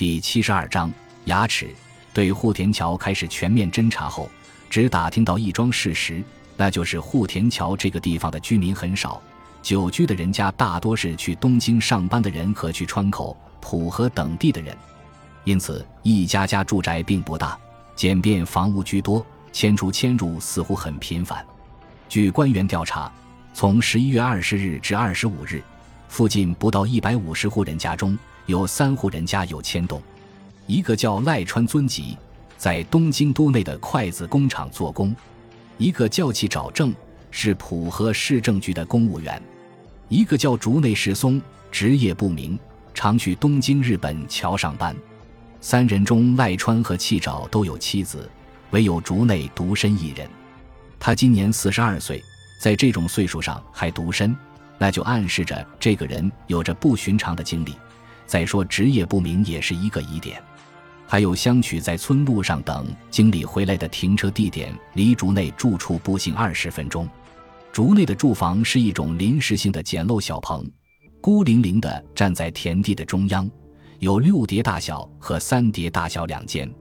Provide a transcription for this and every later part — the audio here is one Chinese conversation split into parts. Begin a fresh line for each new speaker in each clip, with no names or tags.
第七十二章牙齿。对户田桥开始全面侦查后，只打听到一桩事实，那就是户田桥这个地方的居民很少，久居的人家大多是去东京上班的人和去川口、浦和等地的人，因此一家家住宅并不大，简便房屋居多，迁出迁入似乎很频繁。据官员调查，从十一月二十日至二十五日，附近不到一百五十户人家中有三户人家有迁动。一个叫赖川尊吉，在东京都内的筷子工厂做工；一个叫气找正，是浦和市政局的公务员；一个叫竹内世松，职业不明，常去东京日本桥上班。三人中，赖川和气找都有妻子，唯有竹内独身一人。他今年四十二岁，在这种岁数上还独身，那就暗示着这个人有着不寻常的经历。再说职业不明也是一个疑点。还有相取在村路上等经理回来的停车地点，离竹内住处步行二十分钟。竹内的住房是一种临时性的简陋小棚，孤零零地站在田地的中央，有六叠大小和三叠大小两间。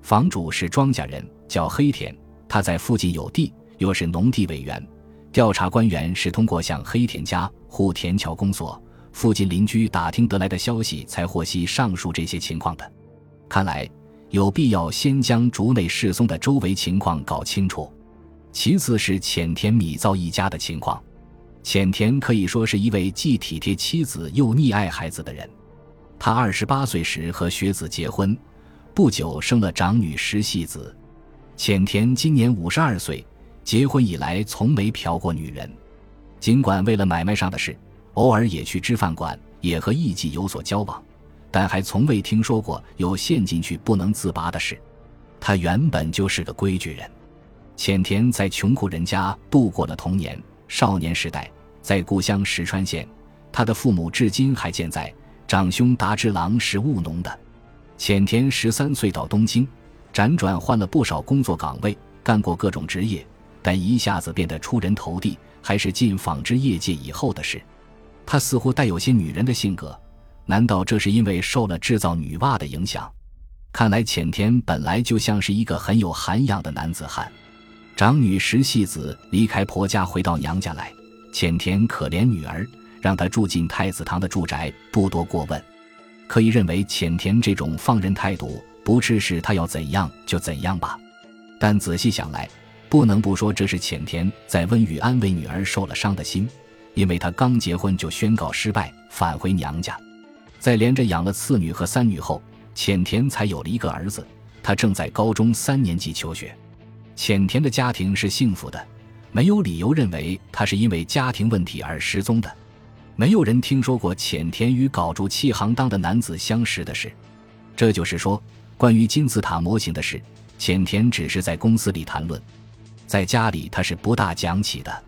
房主是庄稼人，叫黑田，他在附近有地，又是农地委员。调查官员是通过向黑田家户田桥公所附近邻居打听得来的消息，才获悉上述这些情况的。看来有必要先将竹内世松的周围情况搞清楚。其次是浅田米造一家的情况。浅田可以说是一位既体贴妻子又溺爱孩子的人。他二十八岁时和学子结婚，不久生了长女石细子。浅田今年五十二岁，结婚以来从没嫖过女人。尽管为了买卖上的事，偶尔也去吃饭馆，也和艺妓有所交往。但还从未听说过有陷进去不能自拔的事。他原本就是个规矩人。浅田在穷苦人家度过了童年、少年时代，在故乡石川县，他的父母至今还健在。长兄达之郎是务农的。浅田十三岁到东京，辗转换了不少工作岗位，干过各种职业，但一下子变得出人头地，还是进纺织业界以后的事。他似乎带有些女人的性格。难道这是因为受了制造女袜的影响？看来浅田本来就像是一个很有涵养的男子汉。长女石细子离开婆家回到娘家来，浅田可怜女儿，让她住进太子堂的住宅，不多过问。可以认为浅田这种放任态度，不只是他要怎样就怎样吧。但仔细想来，不能不说这是浅田在温语安慰女儿受了伤的心，因为他刚结婚就宣告失败，返回娘家。在连着养了次女和三女后，浅田才有了一个儿子。他正在高中三年级求学。浅田的家庭是幸福的，没有理由认为他是因为家庭问题而失踪的。没有人听说过浅田与搞住气行当的男子相识的事。这就是说，关于金字塔模型的事，浅田只是在公司里谈论，在家里他是不大讲起的。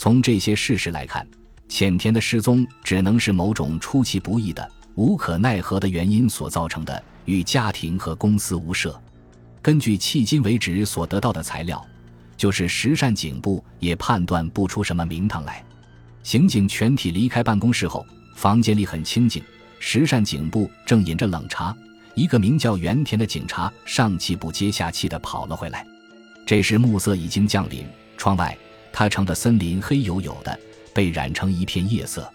从这些事实来看，浅田的失踪只能是某种出其不意的。无可奈何的原因所造成的，与家庭和公司无涉。根据迄今为止所得到的材料，就是石善警部也判断不出什么名堂来。刑警全体离开办公室后，房间里很清静。石善警部正饮着冷茶，一个名叫原田的警察上气不接下气地跑了回来。这时暮色已经降临，窗外他城的森林黑黝黝的，被染成一片夜色。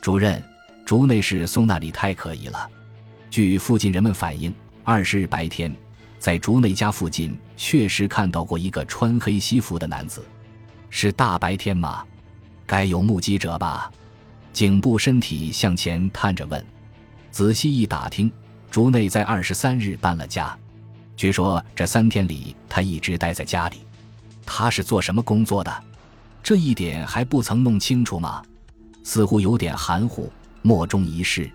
主任。竹内市松那里太可疑了。据附近人们反映，二十日白天，在竹内家附近确实看到过一个穿黑西服的男子。是大白天吗？该有目击者吧？警部身体向前探着问。仔细一打听，竹内在二十三日搬了家，据说这三天里他一直待在家里。他是做什么工作的？这一点还不曾弄清楚吗？似乎有点含糊。莫衷一是，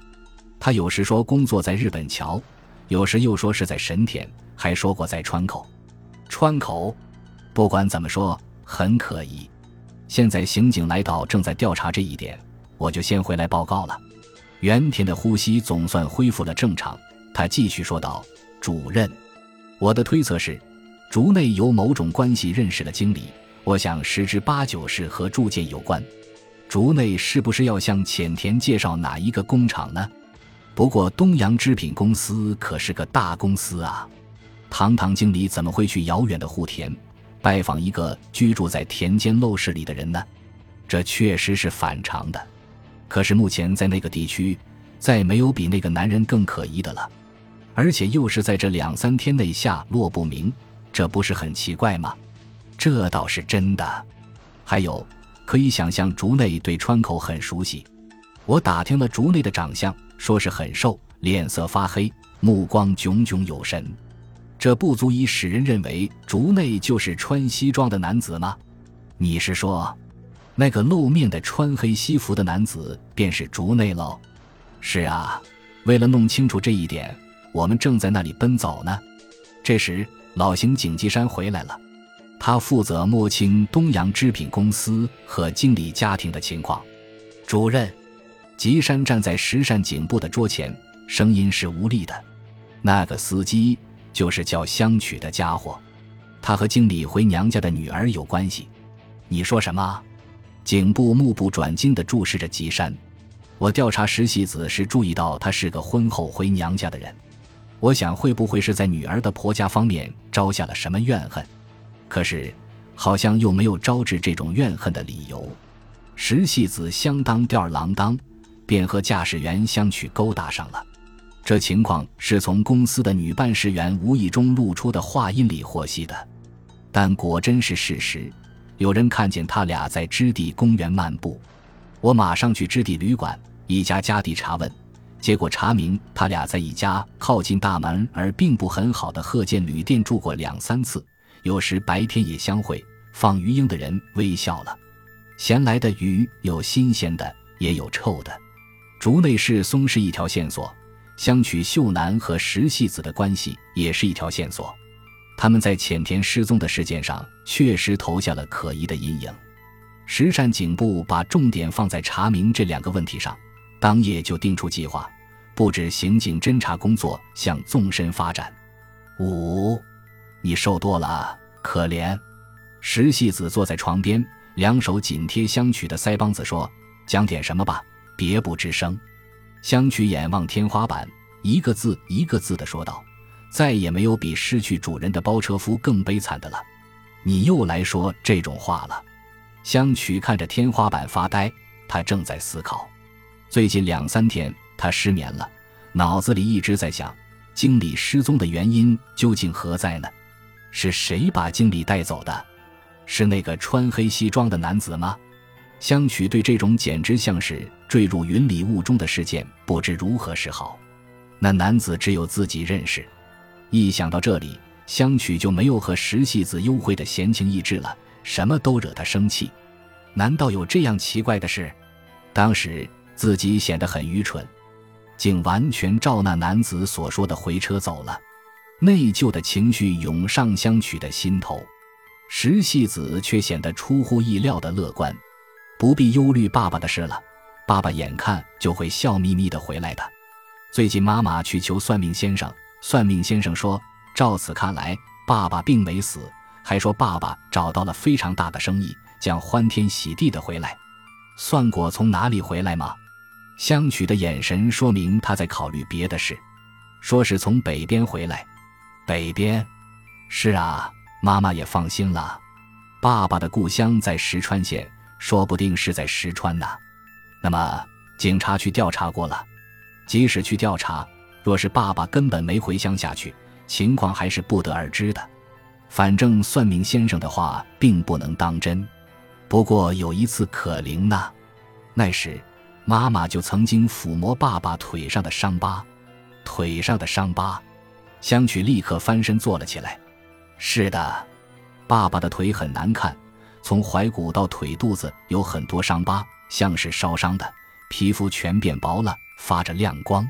他有时说工作在日本桥，有时又说是在神田，还说过在川口。川口，不管怎么说，很可疑。现在刑警来到，正在调查这一点，我就先回来报告了。原田的呼吸总算恢复了正常，他继续说道：“主任，我的推测是，竹内有某种关系认识了经理，我想十之八九是和铸剑有关。”竹内是不是要向浅田介绍哪一个工厂呢？不过东洋织品公司可是个大公司啊，堂堂经理怎么会去遥远的户田拜访一个居住在田间陋室里的人呢？这确实是反常的。可是目前在那个地区，再没有比那个男人更可疑的了，而且又是在这两三天内下落不明，这不是很奇怪吗？这倒是真的。还有，可以想象竹内对川口很熟悉。我打听了竹内的长相，说是很瘦，脸色发黑，目光炯炯有神。这不足以使人认为竹内就是穿西装的男子吗？你是说，那个露面的穿黑西服的男子便是竹内喽？是啊，为了弄清楚这一点，我们正在那里奔走呢。这时，老刑警吉山回来了，他负责摸清东洋织品公司和经理家庭的情况。主任。吉山站在石善警部的桌前，声音是无力的。那个司机就是叫香取的家伙，他和经理回娘家的女儿有关系。你说什么？警部目不转睛地注视着吉山。我调查石细子时注意到他是个婚后回娘家的人，我想会不会是在女儿的婆家方面招下了什么怨恨？可是好像又没有招致这种怨恨的理由。石细子相当吊儿郎当。便和驾驶员相去勾搭上了，这情况是从公司的女办事员无意中露出的话音里获悉的，但果真是事实。有人看见他俩在芝地公园漫步，我马上去芝地旅馆一家家地查问，结果查明他俩在一家靠近大门而并不很好的鹤见旅店住过两三次，有时白天也相会。放鱼鹰的人微笑了，闲来的鱼有新鲜的，也有臭的。竹内是松是一条线索，相取秀男和石细子的关系也是一条线索。他们在浅田失踪的事件上确实投下了可疑的阴影。石善警部把重点放在查明这两个问题上，当夜就定出计划，布置刑警侦查工作向纵深发展。五，你瘦多了，可怜。石细子坐在床边，两手紧贴相取的腮帮子说：“讲点什么吧。”别不吱声，香取眼望天花板，一个字一个字的说道：“再也没有比失去主人的包车夫更悲惨的了。”你又来说这种话了。香取看着天花板发呆，他正在思考。最近两三天，他失眠了，脑子里一直在想：经理失踪的原因究竟何在呢？是谁把经理带走的？是那个穿黑西装的男子吗？香取对这种简直像是坠入云里雾中的事件不知如何是好。那男子只有自己认识。一想到这里，香取就没有和石细子幽会的闲情逸致了，什么都惹他生气。难道有这样奇怪的事？当时自己显得很愚蠢，竟完全照那男子所说的回车走了。内疚的情绪涌上香取的心头，石细子却显得出乎意料的乐观。不必忧虑爸爸的事了，爸爸眼看就会笑眯眯的回来的。最近妈妈去求算命先生，算命先生说，照此看来，爸爸并没死，还说爸爸找到了非常大的生意，将欢天喜地的回来。算过从哪里回来吗？香取的眼神说明他在考虑别的事，说是从北边回来。北边？是啊，妈妈也放心了。爸爸的故乡在石川县。说不定是在石川呢。那么警察去调查过了，即使去调查，若是爸爸根本没回乡下去，情况还是不得而知的。反正算命先生的话并不能当真。不过有一次可灵呢，那时妈妈就曾经抚摸爸爸腿上的伤疤。腿上的伤疤，香取立刻翻身坐了起来。是的，爸爸的腿很难看。从踝骨到腿肚子有很多伤疤，像是烧伤的，皮肤全变薄了，发着亮光。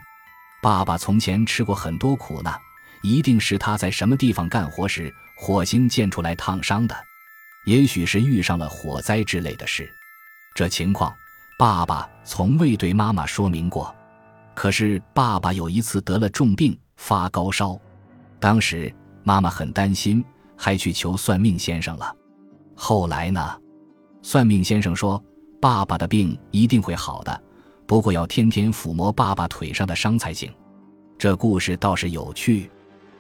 爸爸从前吃过很多苦呢，一定是他在什么地方干活时火星溅出来烫伤的，也许是遇上了火灾之类的事。这情况，爸爸从未对妈妈说明过。可是爸爸有一次得了重病，发高烧，当时妈妈很担心，还去求算命先生了。后来呢？算命先生说，爸爸的病一定会好的，不过要天天抚摸爸爸腿上的伤才行。这故事倒是有趣。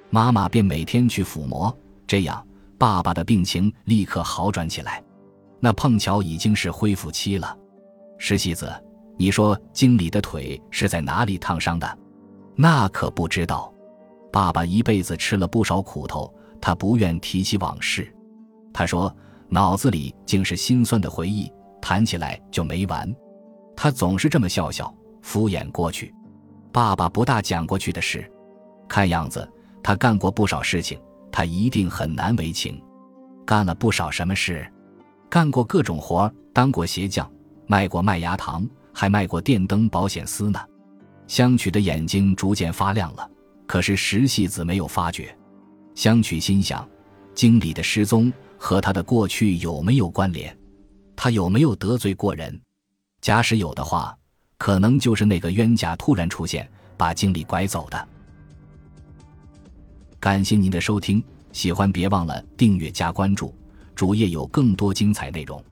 妈妈便每天去抚摸，这样爸爸的病情立刻好转起来。那碰巧已经是恢复期了。石戏子，你说经理的腿是在哪里烫伤的？那可不知道。爸爸一辈子吃了不少苦头，他不愿提起往事。他说脑子里竟是心酸的回忆，谈起来就没完。他总是这么笑笑，敷衍过去。爸爸不大讲过去的事，看样子。他干过不少事情，他一定很难为情。干了不少什么事？干过各种活当过鞋匠，卖过麦芽糖，还卖过电灯、保险丝呢。香曲的眼睛逐渐发亮了，可是石戏子没有发觉。香取心想：经理的失踪和他的过去有没有关联？他有没有得罪过人？假使有的话，可能就是那个冤家突然出现，把经理拐走的。感谢您的收听，喜欢别忘了订阅加关注，主页有更多精彩内容。